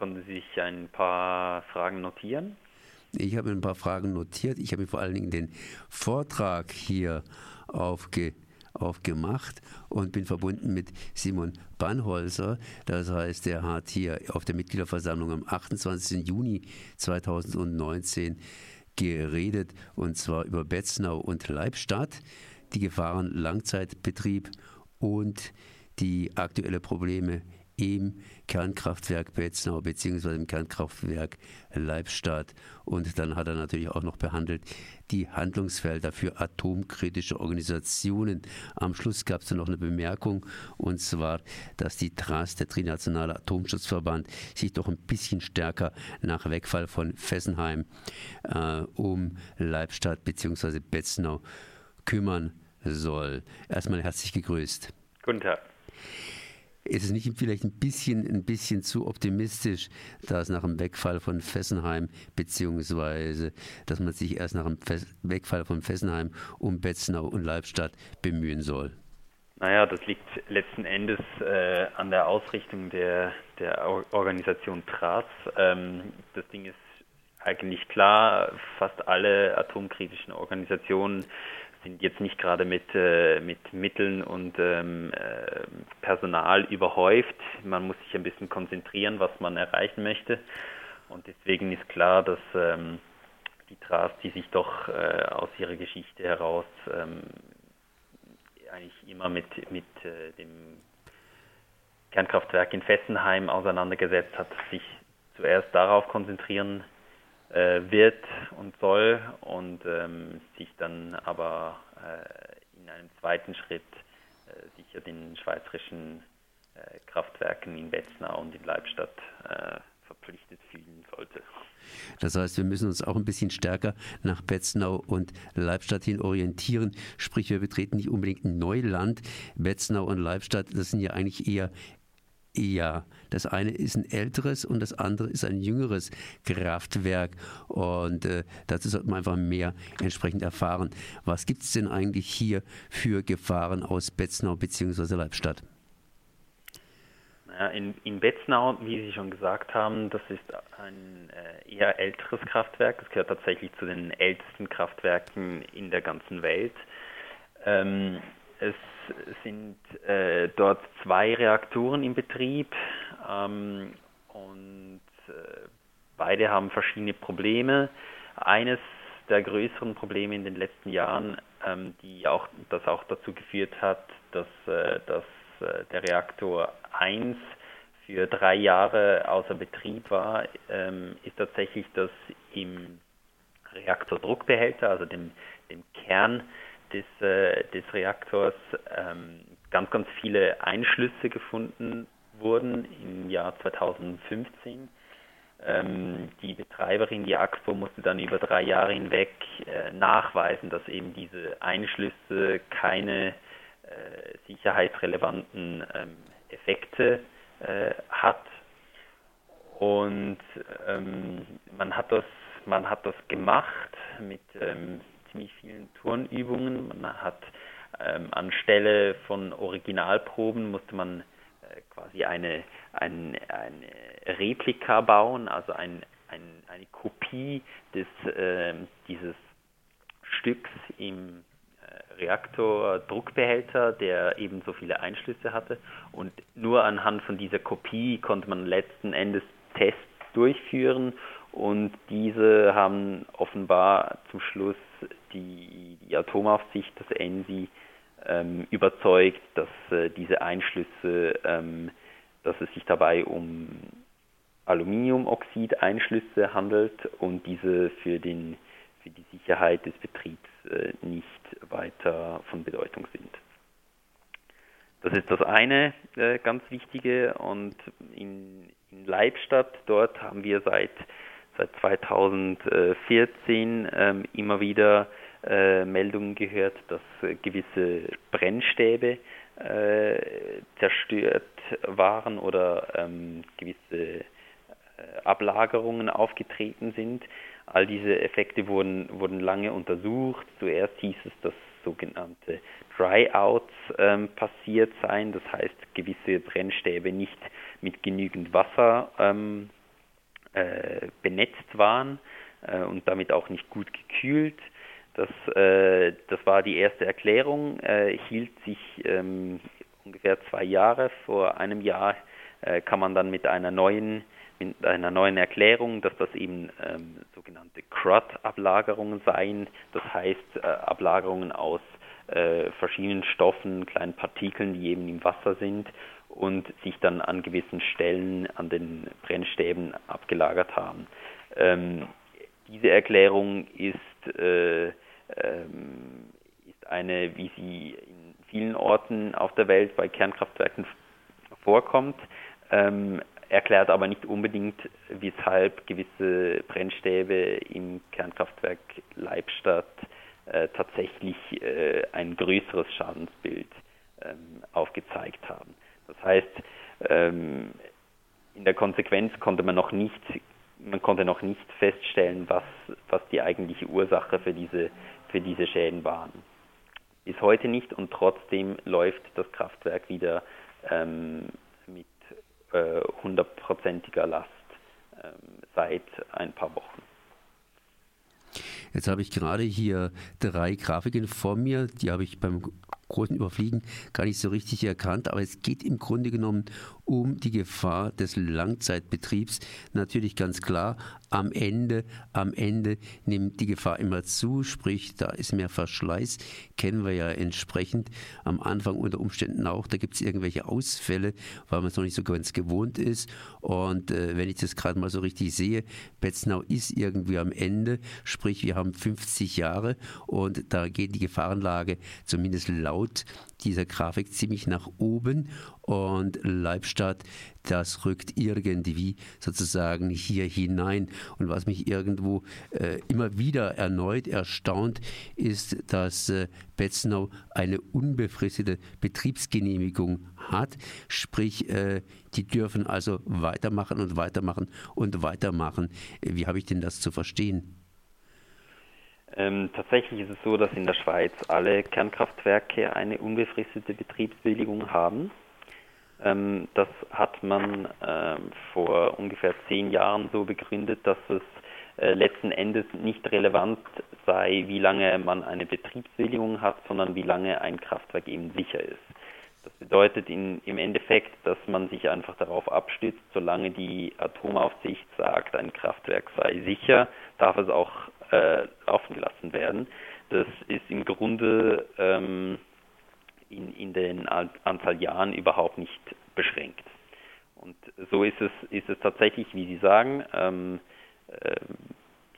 Konnten Sie sich ein paar Fragen notieren? Ich habe ein paar Fragen notiert. Ich habe mir vor allen Dingen den Vortrag hier aufge, aufgemacht und bin verbunden mit Simon Bannholzer. Das heißt, er hat hier auf der Mitgliederversammlung am 28. Juni 2019 geredet und zwar über Betznau und Leibstadt, die Gefahren Langzeitbetrieb und die aktuelle Probleme im Kernkraftwerk Betznau bzw. im Kernkraftwerk Leibstadt. Und dann hat er natürlich auch noch behandelt die Handlungsfelder für atomkritische Organisationen. Am Schluss gab es noch eine Bemerkung, und zwar, dass die TRAS, der Trinationale Atomschutzverband, sich doch ein bisschen stärker nach Wegfall von Fessenheim äh, um Leibstadt bzw. Betznau kümmern soll. Erstmal herzlich gegrüßt. Guten Tag. Ist es nicht vielleicht ein bisschen, ein bisschen zu optimistisch, dass nach dem Wegfall von Fessenheim, beziehungsweise dass man sich erst nach dem Wegfall von Fessenheim um Betznau und Leibstadt bemühen soll? Naja, das liegt letzten Endes äh, an der Ausrichtung der, der Organisation TRAS. Ähm, das Ding ist eigentlich klar, fast alle atomkritischen Organisationen sind jetzt nicht gerade mit, äh, mit Mitteln und ähm, äh, Personal überhäuft. Man muss sich ein bisschen konzentrieren, was man erreichen möchte. Und deswegen ist klar, dass ähm, die TRAS, die sich doch äh, aus ihrer Geschichte heraus ähm, eigentlich immer mit, mit äh, dem Kernkraftwerk in Fessenheim auseinandergesetzt hat, sich zuerst darauf konzentrieren äh, wird und soll und ähm, sich dann aber äh, in einem zweiten Schritt äh, sicher den schweizerischen äh, Kraftwerken in Betznau und in Leibstadt äh, verpflichtet fühlen sollte. Das heißt, wir müssen uns auch ein bisschen stärker nach Betznau und Leibstadt hin orientieren. Sprich, wir betreten nicht unbedingt Neuland. Betznau und Leibstadt, das sind ja eigentlich eher ja, das eine ist ein älteres und das andere ist ein jüngeres Kraftwerk. Und äh, dazu sollte man einfach mehr entsprechend erfahren. Was gibt es denn eigentlich hier für Gefahren aus Betznau bzw. Leibstadt? in, in Betznau, wie Sie schon gesagt haben, das ist ein äh, eher älteres Kraftwerk. Es gehört tatsächlich zu den ältesten Kraftwerken in der ganzen Welt. Ähm, es sind äh, dort zwei Reaktoren in Betrieb ähm, und äh, beide haben verschiedene Probleme. Eines der größeren Probleme in den letzten Jahren, ähm, die auch, das auch dazu geführt hat, dass, äh, dass äh, der Reaktor 1 für drei Jahre außer Betrieb war, ähm, ist tatsächlich, dass im Reaktordruckbehälter, also dem, dem Kern, des, äh, des Reaktors ähm, ganz, ganz viele Einschlüsse gefunden wurden im Jahr 2015. Ähm, die Betreiberin, die AXPO, musste dann über drei Jahre hinweg äh, nachweisen, dass eben diese Einschlüsse keine äh, sicherheitsrelevanten ähm, Effekte äh, hat. Und ähm, man hat das man hat das gemacht mit ähm, ziemlich vielen Turnübungen. Man hat ähm, anstelle von Originalproben musste man äh, quasi eine, ein, eine Replika bauen, also ein, ein, eine Kopie des, äh, dieses Stücks im äh, Reaktordruckbehälter, der eben so viele Einschlüsse hatte. Und nur anhand von dieser Kopie konnte man letzten Endes Tests durchführen und diese haben offenbar zum Schluss die, die Atomaufsicht, das ENSI, ähm, überzeugt, dass äh, diese Einschlüsse, ähm, dass es sich dabei um Aluminiumoxid-Einschlüsse handelt und diese für, den, für die Sicherheit des Betriebs äh, nicht weiter von Bedeutung sind. Das ist das eine äh, ganz Wichtige und in, in Leibstadt, dort haben wir seit seit 2014 ähm, immer wieder äh, Meldungen gehört, dass äh, gewisse Brennstäbe äh, zerstört waren oder ähm, gewisse Ablagerungen aufgetreten sind. All diese Effekte wurden, wurden lange untersucht. Zuerst hieß es, dass sogenannte Dryouts ähm, passiert seien, das heißt gewisse Brennstäbe nicht mit genügend Wasser ähm, äh, benetzt waren äh, und damit auch nicht gut gekühlt. Das, äh, das war die erste Erklärung, äh, hielt sich ähm, ungefähr zwei Jahre. Vor einem Jahr äh, kann man dann mit einer neuen mit einer neuen Erklärung, dass das eben ähm, sogenannte CRUD-Ablagerungen seien, das heißt äh, Ablagerungen aus äh, verschiedenen Stoffen, kleinen Partikeln, die eben im Wasser sind und sich dann an gewissen Stellen an den Brennstäben abgelagert haben. Ähm, diese Erklärung ist, äh, ähm, ist eine, wie sie in vielen Orten auf der Welt bei Kernkraftwerken vorkommt, ähm, erklärt aber nicht unbedingt, weshalb gewisse Brennstäbe im Kernkraftwerk Leibstadt äh, tatsächlich äh, ein größeres Schadensbild ähm, aufgezeigt haben. Das heißt, ähm, in der Konsequenz konnte man noch nicht, man konnte noch nicht feststellen, was, was die eigentliche Ursache für diese, für diese Schäden waren. Bis heute nicht und trotzdem läuft das Kraftwerk wieder ähm, mit äh, hundertprozentiger Last ähm, seit ein paar Wochen. Jetzt habe ich gerade hier drei Grafiken vor mir, die habe ich beim großen Überfliegen gar nicht so richtig erkannt, aber es geht im Grunde genommen um die Gefahr des Langzeitbetriebs. Natürlich ganz klar, am Ende, am Ende nimmt die Gefahr immer zu, sprich, da ist mehr Verschleiß, kennen wir ja entsprechend am Anfang unter Umständen auch, da gibt es irgendwelche Ausfälle, weil man es noch nicht so ganz gewohnt ist. Und äh, wenn ich das gerade mal so richtig sehe, Betznau ist irgendwie am Ende, sprich, wir haben 50 Jahre und da geht die Gefahrenlage zumindest laut dieser Grafik ziemlich nach oben und Leibstadt, das rückt irgendwie sozusagen hier hinein. Und was mich irgendwo äh, immer wieder erneut erstaunt, ist, dass äh, Betznau eine unbefristete Betriebsgenehmigung hat. Sprich, äh, die dürfen also weitermachen und weitermachen und weitermachen. Wie habe ich denn das zu verstehen? Ähm, tatsächlich ist es so, dass in der Schweiz alle Kernkraftwerke eine unbefristete Betriebsbewilligung haben. Ähm, das hat man ähm, vor ungefähr zehn Jahren so begründet, dass es äh, letzten Endes nicht relevant sei, wie lange man eine Betriebsbewilligung hat, sondern wie lange ein Kraftwerk eben sicher ist. Das bedeutet in, im Endeffekt, dass man sich einfach darauf abstützt, solange die Atomaufsicht sagt, ein Kraftwerk sei sicher, darf es auch äh, laufen gelassen werden. Das ist im Grunde ähm, in, in den Anzahl Jahren überhaupt nicht beschränkt. Und so ist es, ist es tatsächlich, wie Sie sagen, ähm, äh,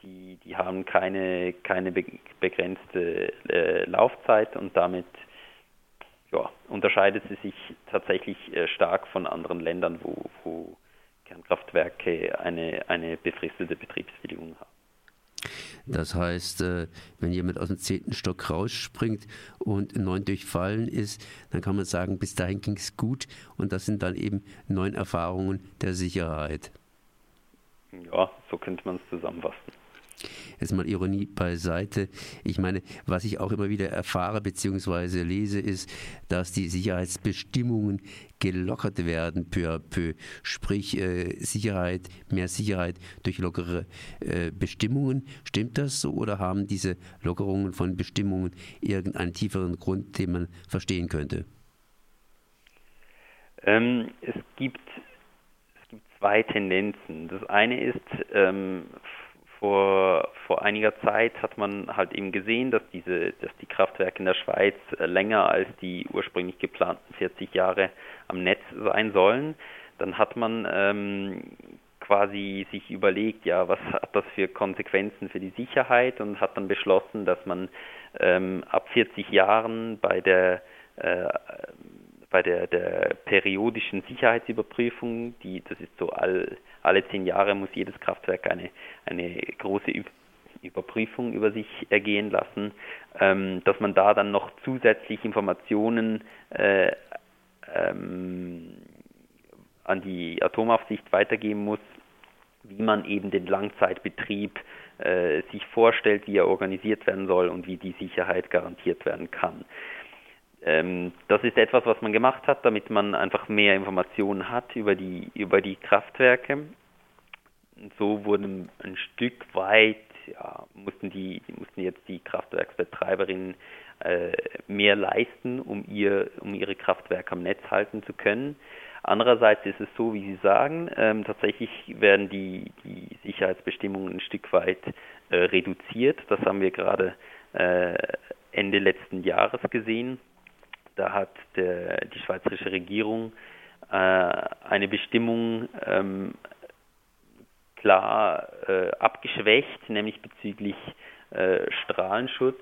die, die haben keine, keine begrenzte äh, Laufzeit und damit ja, unterscheidet sie sich tatsächlich äh, stark von anderen Ländern, wo, wo Kernkraftwerke eine, eine befristete Betriebsbedingung haben. Das heißt, äh, wenn jemand aus dem zehnten Stock rausspringt und neun durchfallen ist, dann kann man sagen, bis dahin ging es gut und das sind dann eben neun Erfahrungen der Sicherheit. Ja, so könnte man es zusammenfassen. Jetzt mal Ironie beiseite. Ich meine, was ich auch immer wieder erfahre bzw. lese, ist, dass die Sicherheitsbestimmungen gelockert werden peu à peu. Sprich, äh, Sicherheit, mehr Sicherheit durch lockere äh, Bestimmungen. Stimmt das so oder haben diese Lockerungen von Bestimmungen irgendeinen tieferen Grund, den man verstehen könnte? Ähm, es gibt zwei Tendenzen. Das eine ist ähm, vor, vor einiger Zeit hat man halt eben gesehen, dass diese, dass die Kraftwerke in der Schweiz länger als die ursprünglich geplanten 40 Jahre am Netz sein sollen. Dann hat man ähm, quasi sich überlegt, ja, was hat das für Konsequenzen für die Sicherheit und hat dann beschlossen, dass man ähm, ab 40 Jahren bei der äh, bei der, der periodischen Sicherheitsüberprüfung, die, das ist so all, alle zehn Jahre muss jedes Kraftwerk eine, eine große Überprüfung über sich ergehen lassen, ähm, dass man da dann noch zusätzlich Informationen äh, ähm, an die Atomaufsicht weitergeben muss, wie man eben den Langzeitbetrieb äh, sich vorstellt, wie er organisiert werden soll und wie die Sicherheit garantiert werden kann. Ähm, das ist etwas, was man gemacht hat, damit man einfach mehr Informationen hat über die, über die Kraftwerke. so wurden ein Stück weit, ja, mussten, die, mussten jetzt die Kraftwerksbetreiberinnen äh, mehr leisten, um, ihr, um ihre Kraftwerke am Netz halten zu können. Andererseits ist es so, wie Sie sagen, ähm, tatsächlich werden die, die Sicherheitsbestimmungen ein Stück weit äh, reduziert. Das haben wir gerade äh, Ende letzten Jahres gesehen. Da hat der, die schweizerische Regierung äh, eine Bestimmung ähm, klar äh, abgeschwächt, nämlich bezüglich äh, Strahlenschutz.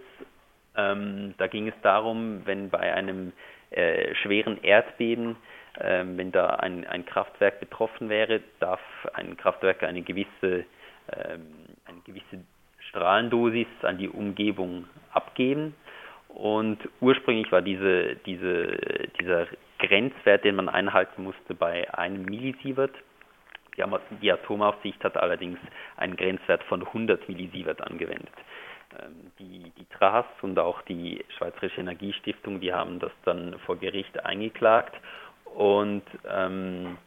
Ähm, da ging es darum, wenn bei einem äh, schweren Erdbeben, ähm, wenn da ein, ein, Kraftwerk betroffen wäre, darf ein Kraftwerk eine gewisse, ähm, eine gewisse Strahlendosis an die Umgebung abgeben. Und ursprünglich war diese, diese, dieser Grenzwert, den man einhalten musste, bei einem Millisievert. Die Atomaufsicht hat allerdings einen Grenzwert von 100 Millisievert angewendet. Ähm, die, die TRAS und auch die Schweizerische Energiestiftung, die haben das dann vor Gericht eingeklagt und ähm,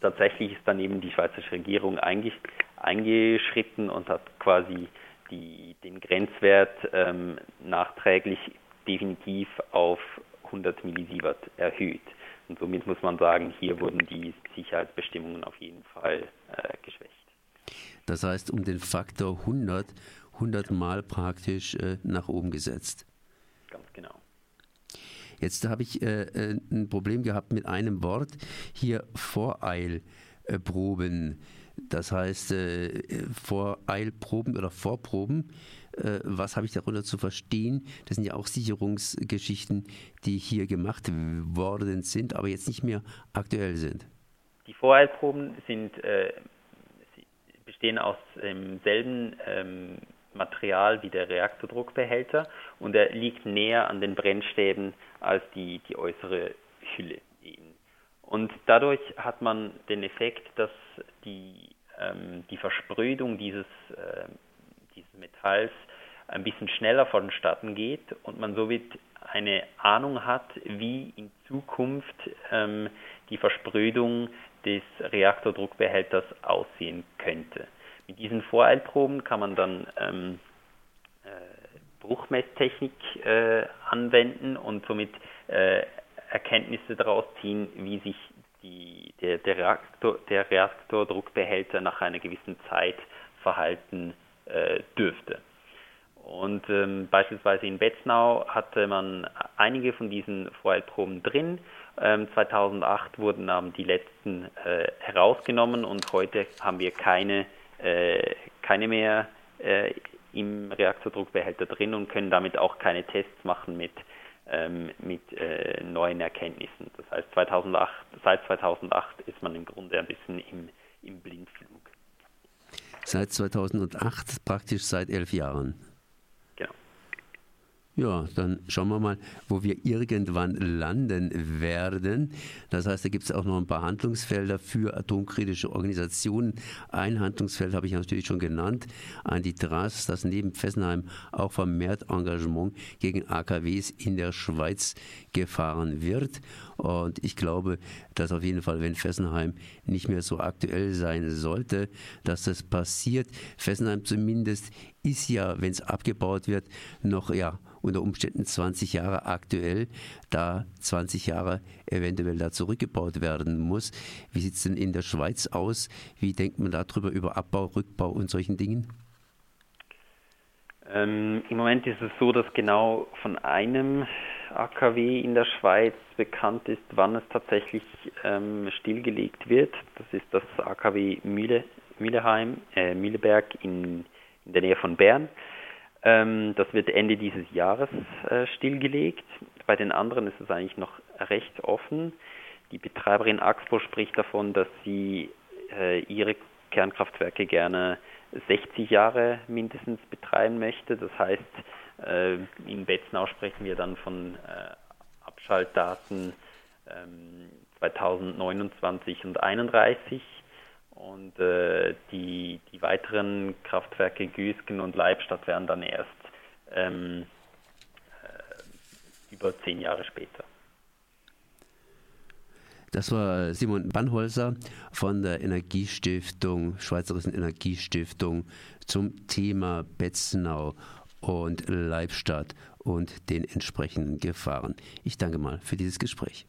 tatsächlich ist dann eben die Schweizerische Regierung eingeschritten und hat quasi die, den Grenzwert ähm, nachträglich definitiv auf 100 Millisievert erhöht. Und somit muss man sagen, hier wurden die Sicherheitsbestimmungen auf jeden Fall äh, geschwächt. Das heißt, um den Faktor 100, 100 Mal praktisch äh, nach oben gesetzt. Ganz genau. Jetzt habe ich äh, äh ein Problem gehabt mit einem Wort hier Voreilproben. Das heißt, äh, Voreilproben oder Vorproben äh, was habe ich darunter zu verstehen? Das sind ja auch Sicherungsgeschichten, die hier gemacht worden sind, aber jetzt nicht mehr aktuell sind. Die Vorhaltproben sind, äh, bestehen aus demselben ähm, Material wie der Reaktordruckbehälter und er liegt näher an den Brennstäben als die, die äußere Hülle. Und dadurch hat man den Effekt, dass die, ähm, die Versprödung dieses äh, dieses Metalls ein bisschen schneller vonstatten geht und man somit eine Ahnung hat, wie in Zukunft ähm, die Versprödung des Reaktordruckbehälters aussehen könnte. Mit diesen Voreilproben kann man dann ähm, äh, Bruchmesstechnik äh, anwenden und somit äh, Erkenntnisse daraus ziehen, wie sich die, der, der, Reaktor, der Reaktordruckbehälter nach einer gewissen Zeit verhalten äh, dürfte. Und ähm, beispielsweise in Betznau hatte man einige von diesen Vorhaltproben drin. Ähm, 2008 wurden dann die letzten äh, herausgenommen und heute haben wir keine, äh, keine mehr äh, im Reaktordruckbehälter drin und können damit auch keine Tests machen mit, ähm, mit äh, neuen Erkenntnissen. Das heißt, 2008, seit 2008 ist man im Grunde ein bisschen im, im Blindflug seit 2008, praktisch seit elf Jahren. Ja, dann schauen wir mal, wo wir irgendwann landen werden. Das heißt, da gibt es auch noch ein paar Handlungsfelder für atomkritische Organisationen. Ein Handlungsfeld habe ich natürlich schon genannt, Antitras, das neben Fessenheim auch vermehrt Engagement gegen AKWs in der Schweiz gefahren wird. Und ich glaube, dass auf jeden Fall, wenn Fessenheim nicht mehr so aktuell sein sollte, dass das passiert. Fessenheim zumindest ist ja, wenn es abgebaut wird, noch ja unter Umständen 20 Jahre aktuell, da 20 Jahre eventuell da zurückgebaut werden muss. Wie sieht es denn in der Schweiz aus? Wie denkt man darüber über Abbau, Rückbau und solchen Dingen? Ähm, Im Moment ist es so, dass genau von einem AKW in der Schweiz bekannt ist, wann es tatsächlich ähm, stillgelegt wird. Das ist das AKW Mühle, Mühleheim, äh, Mühleberg in, in, der Nähe von Bern. Ähm, das wird Ende dieses Jahres äh, stillgelegt. Bei den anderen ist es eigentlich noch recht offen. Die Betreiberin Axpo spricht davon, dass sie äh, ihre Kernkraftwerke gerne 60 Jahre mindestens betreiben möchte. Das heißt, äh, in Betznau sprechen wir dann von Abschaltdaten 2029 ähm, und 2031 und äh, die, die weiteren Kraftwerke Güsken und Leibstadt werden dann erst ähm, über zehn Jahre später. Das war Simon Bannholzer von der Energiestiftung, Schweizerischen Energiestiftung zum Thema Betzenau und Leibstadt und den entsprechenden Gefahren. Ich danke mal für dieses Gespräch.